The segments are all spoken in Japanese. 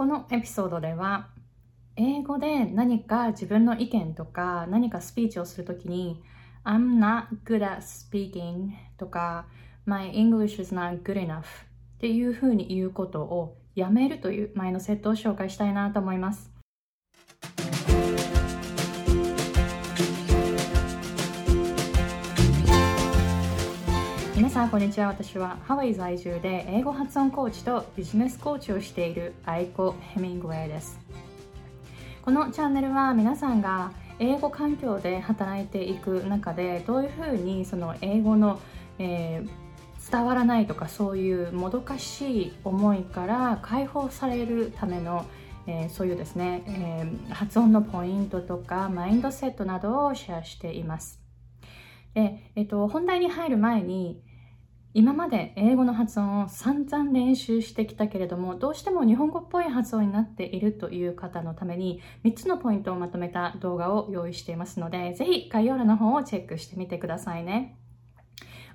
このエピソードでは英語で何か自分の意見とか何かスピーチをするときに I'm not good at speaking とか My English is not good enough っていうふうに言うことをやめるというマインドセットを紹介したいなと思います。皆さんこんにちは私はハワイ在住で英語発音コーチとビジネスコーチをしているアイコ・ヘミングウェイですこのチャンネルは皆さんが英語環境で働いていく中でどういうふうにその英語の、えー、伝わらないとかそういうもどかしい思いから解放されるためのえー、そういうですね、えー、発音のポイントとかマインドセットなどをシェアしています。で、えっと、本題に入る前に今まで英語の発音を散々練習してきたけれどもどうしても日本語っぽい発音になっているという方のために3つのポイントをまとめた動画を用意していますのでぜひ概要欄の方をチェックしてみてくださいね。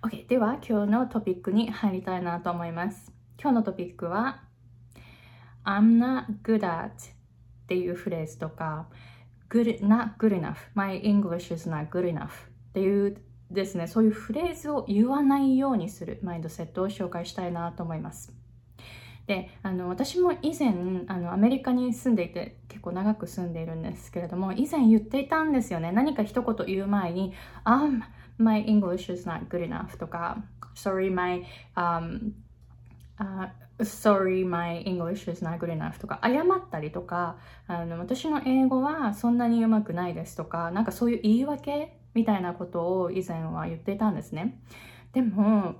OK では今日のトピックに入りたいなと思います。今日のトピックは I'm not good at っていうフレーズとか good, not good enough. My English is not good enough っていうですね、そういうフレーズを言わないようにするマインドセットを紹介したいなと思います。であの私も以前あのアメリカに住んでいて結構長く住んでいるんですけれども以前言っていたんですよね何か一言言う前に「um, My English is not good enough」とか「Sorry my、um, uh, Sorry my English is not good enough」とか謝ったりとかあの私の英語はそんなにうまくないですとかなんかそういう言い訳みたいなことを以前は言っていたんですね。でも、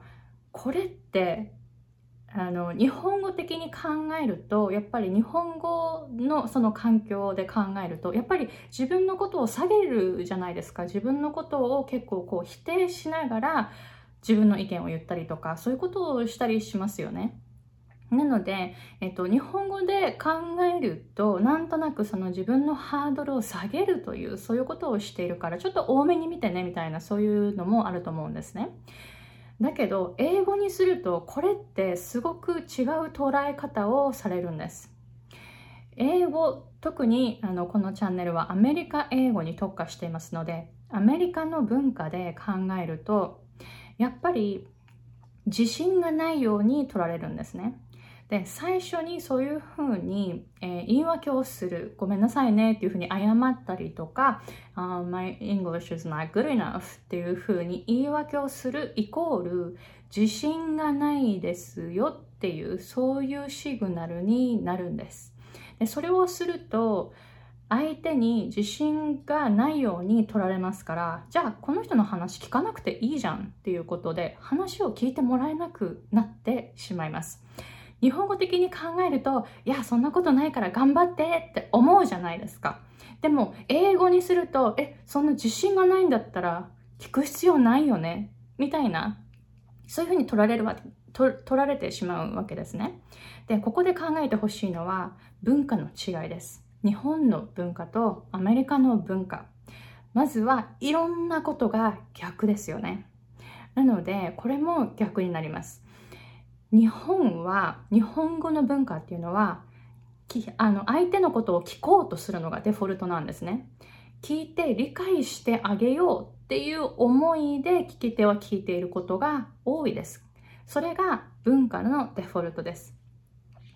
これって、あの、日本語的に考えると、やっぱり日本語のその環境で考えると、やっぱり自分のことを下げるじゃないですか。自分のことを結構こう否定しながら自分の意見を言ったりとか、そういうことをしたりしますよね。なので、えっと、日本語で考えると、なんとなくその自分のハードルを下げるという、そういうことをしているから、ちょっと多めに見てね、みたいな、そういうのもあると思うんですね。だけど、英語にすると、これってすごく違う捉え方をされるんです。英語、特にあのこのチャンネルはアメリカ英語に特化していますので、アメリカの文化で考えると、やっぱり自信がないように取られるんですね。で最初にそういうふうに、えー、言い訳をする。ごめんなさいねっていうふうに謝ったりとか、uh, My English is not good enough っていうふうに言い訳をするイコール自信がないですよっていうそういうシグナルになるんです。でそれをすると相手に自信がないように取られますからじゃあこの人の話聞かなくていいじゃんっていうことで話を聞いてもらえなくなってしまいます。日本語的に考えると、いや、そんなことないから頑張ってって思うじゃないですか。でも、英語にすると、え、そんな自信がないんだったら聞く必要ないよねみたいな、そういうふうに取られるわ取られてしまうわけですね。で、ここで考えてほしいのは文化の違いです。日本の文化とアメリカの文化。まずはいろんなことが逆ですよね。なので、これも逆になります。日本は日本語の文化っていうのはあの相手のことを聞こうとするのがデフォルトなんですね。聞いて理解してあげようっていう思いで聞き手は聞いていることが多いです。それが文化のデフォルトです。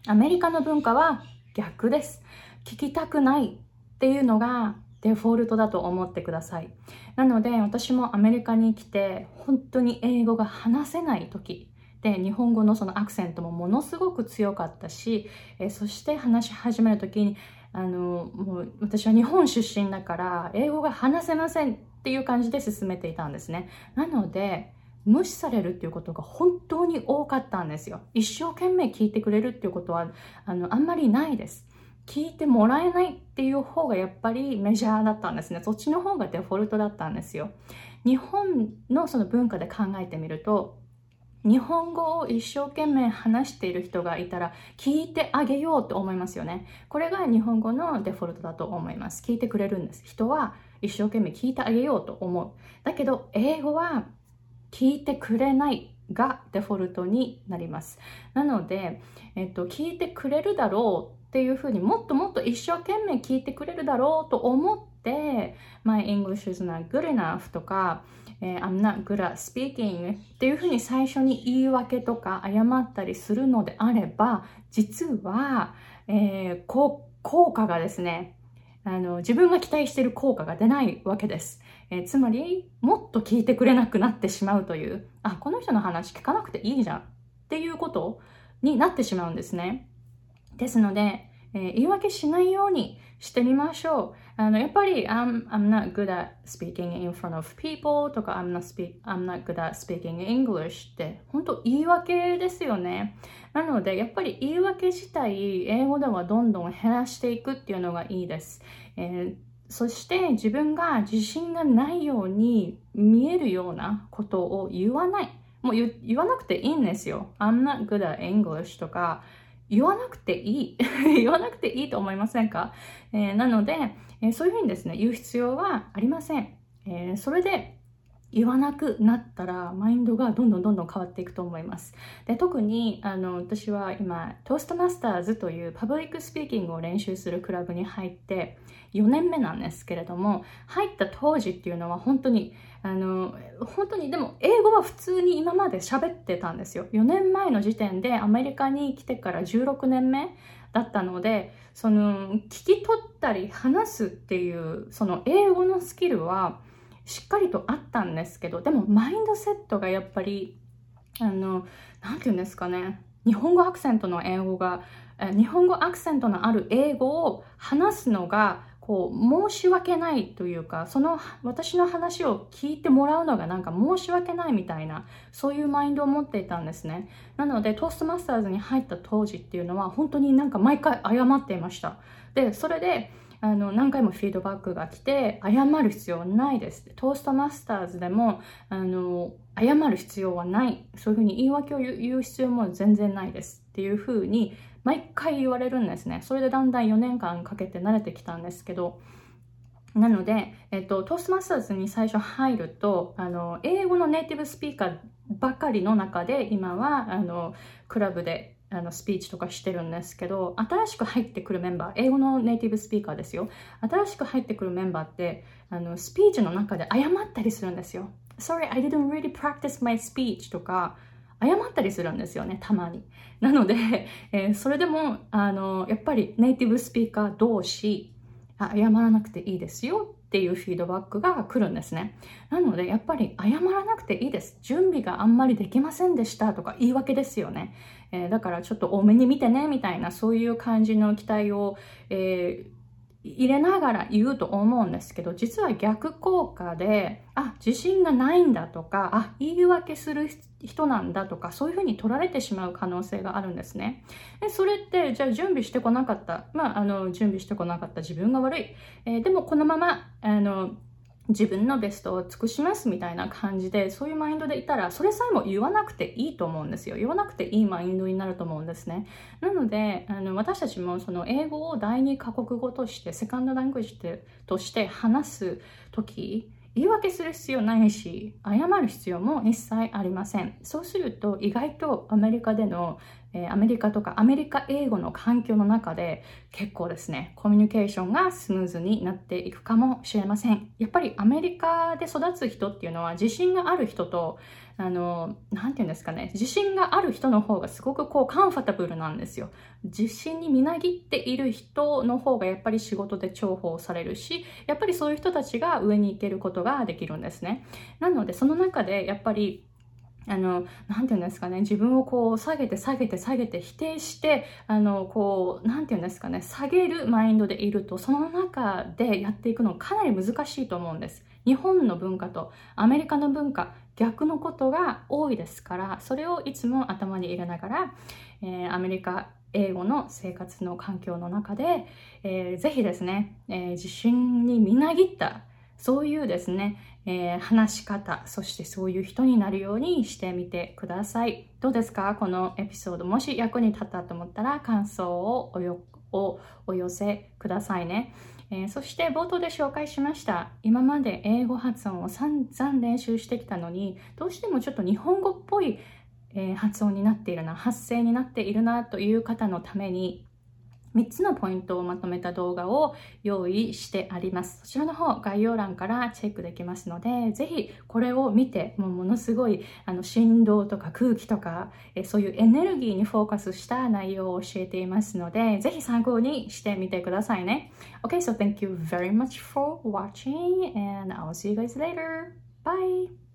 アメリカの文化は逆です。聞きたくないっていうのがデフォルトだと思ってください。なので私もアメリカに来て本当に英語が話せない時で日本語のそのアクセントもものすごく強かったし、えそして話し始める時にあのもう私は日本出身だから英語が話せませんっていう感じで進めていたんですね。なので無視されるっていうことが本当に多かったんですよ。一生懸命聞いてくれるっていうことはあのあんまりないです。聞いてもらえないっていう方がやっぱりメジャーだったんですね。そっちの方がデフォルトだったんですよ。日本のその文化で考えてみると日本語を一生懸命話している人がいたら聞いてあげようと思いますよね。これが日本語のデフォルトだと思います。聞いてくれるんです。人は一生懸命聞いてあげようと思う。だけど英語は聞いてくれないがデフォルトになります。なので、えっと、聞いてくれるだろうっていうふうにもっともっと一生懸命聞いてくれるだろうと思って My English is not good enough とか、えー、I'm not good at speaking っていうふうに最初に言い訳とか謝ったりするのであれば実は、えー、効果がですねあの自分が期待している効果が出ないわけです、えー、つまりもっと聞いてくれなくなってしまうというあこの人の話聞かなくていいじゃんっていうことになってしまうんですね。ですので、えー、言い訳しないようにしてみましょう。あのやっぱり、I'm, I'm not good at speaking in front of people とか I'm not, speak, I'm not good at speaking English って本当言い訳ですよね。なのでやっぱり言い訳自体英語ではどんどん減らしていくっていうのがいいです。えーそして自分が自信がないように見えるようなことを言わない。もう言わなくていいんですよ。I'm not good at English とか、言わなくていい 言わなくていいと思いませんか、えー、なので、えー、そういうふうにですね、言う必要はありません。えー、それで言わなくなったらマインドがどんどんどんどん変わっていくと思います。で特にあの私は今トーストマスターズという public speaking を練習するクラブに入って4年目なんですけれども入った当時っていうのは本当にあの本当にでも英語は普通に今まで喋ってたんですよ4年前の時点でアメリカに来てから16年目だったのでその聞き取ったり話すっていうその英語のスキルはしっかりとあったんですけどでもマインドセットがやっぱりあの何て言うんですかね。日本語アクセントの英語が日本語アクセントのある英語を話すのがこう申し訳ないというかその私の話を聞いてもらうのがなんか申し訳ないみたいなそういうマインドを持っていたんですね。なのでトーストマスターズに入った当時っていうのは本当になんか毎回謝っていました。でそれであの何回もフィードバックが来て謝る必要ないですトーストマスターズでもあの謝る必要はない。そういうふうに言い訳を言う必要も全然ないですっていうふうに毎回言われるんですね。それでだんだん4年間かけて慣れてきたんですけど。なので、えっと、トーストマスターズに最初入るとあの英語のネイティブスピーカーばかりの中で今はあのクラブであのスピーチとかしてるんですけど新しく入ってくるメンバー英語のネイティブスピーカーですよ新しく入ってくるメンバーってあのスピーチの中で謝ったりするんですよ Sorry, I didn't really practice my speech とか謝ったりするんですよね、たまに。なので、えー、それでも、あの、やっぱりネイティブスピーカー同士、謝らなくていいですよっていうフィードバックが来るんですね。なので、やっぱり謝らなくていいです。準備があんまりできませんでしたとか言い訳ですよね。えー、だからちょっと多めに見てね、みたいな、そういう感じの期待を、えー入れながら言うと思うんですけど実は逆効果であ自信がないんだとかあ言い訳する人なんだとかそういうふうに取られてしまう可能性があるんですね。でそれってじゃあ準備してこなかったまああの準備してこなかった自分が悪い、えー、でもこのままあの自分のベストを尽くしますみたいな感じでそういうマインドでいたらそれさえも言わなくていいと思うんですよ。言わなくていいマインドになると思うんですねなのであの私たちもその英語を第二カ国語としてセカンドラングジとして話す時言い訳する必要ないし謝る必要も一切ありません。そうすると意外とアメリカでのえー、アメリカとかアメリカ英語の環境の中で結構ですね、コミュニケーションがスムーズになっていくかもしれません。やっぱりアメリカで育つ人っていうのは自信がある人と、あの、なんて言うんですかね、自信がある人の方がすごくこうカンファタブルなんですよ。自信にみなぎっている人の方がやっぱり仕事で重宝されるし、やっぱりそういう人たちが上に行けることができるんですね。なのでその中でやっぱりあの、なんていうんですかね、自分をこう下げて下げて下げて否定して、あの、こう、なんていうんですかね、下げるマインドでいると、その中でやっていくのかなり難しいと思うんです。日本の文化とアメリカの文化、逆のことが多いですから、それをいつも頭に入れながら、えー、アメリカ英語の生活の環境の中で、えー、ぜひですね、えー、自信にみなぎったそういうですね、えー、話し方、そしてそういう人になるようにしてみてください。どうですか？このエピソード。もし役に立ったと思ったら感想をおよをお寄せくださいね。えー、そして冒頭で紹介しました今まで英語発音を散々練習してきたのにどうしてもちょっと日本語っぽい、えー、発音になっているな発声になっているなという方のために3つのポイントをまとめた動画を用意してあります。そちらの方、概要欄からチェックできますので、ぜひこれを見て、もうものすごいあの振動とか空気とか、えそういうエネルギーにフォーカスした内容を教えていますので、ぜひ参考にしてみてくださいね。Okay, so thank you very much for watching and I'll see you guys later. Bye!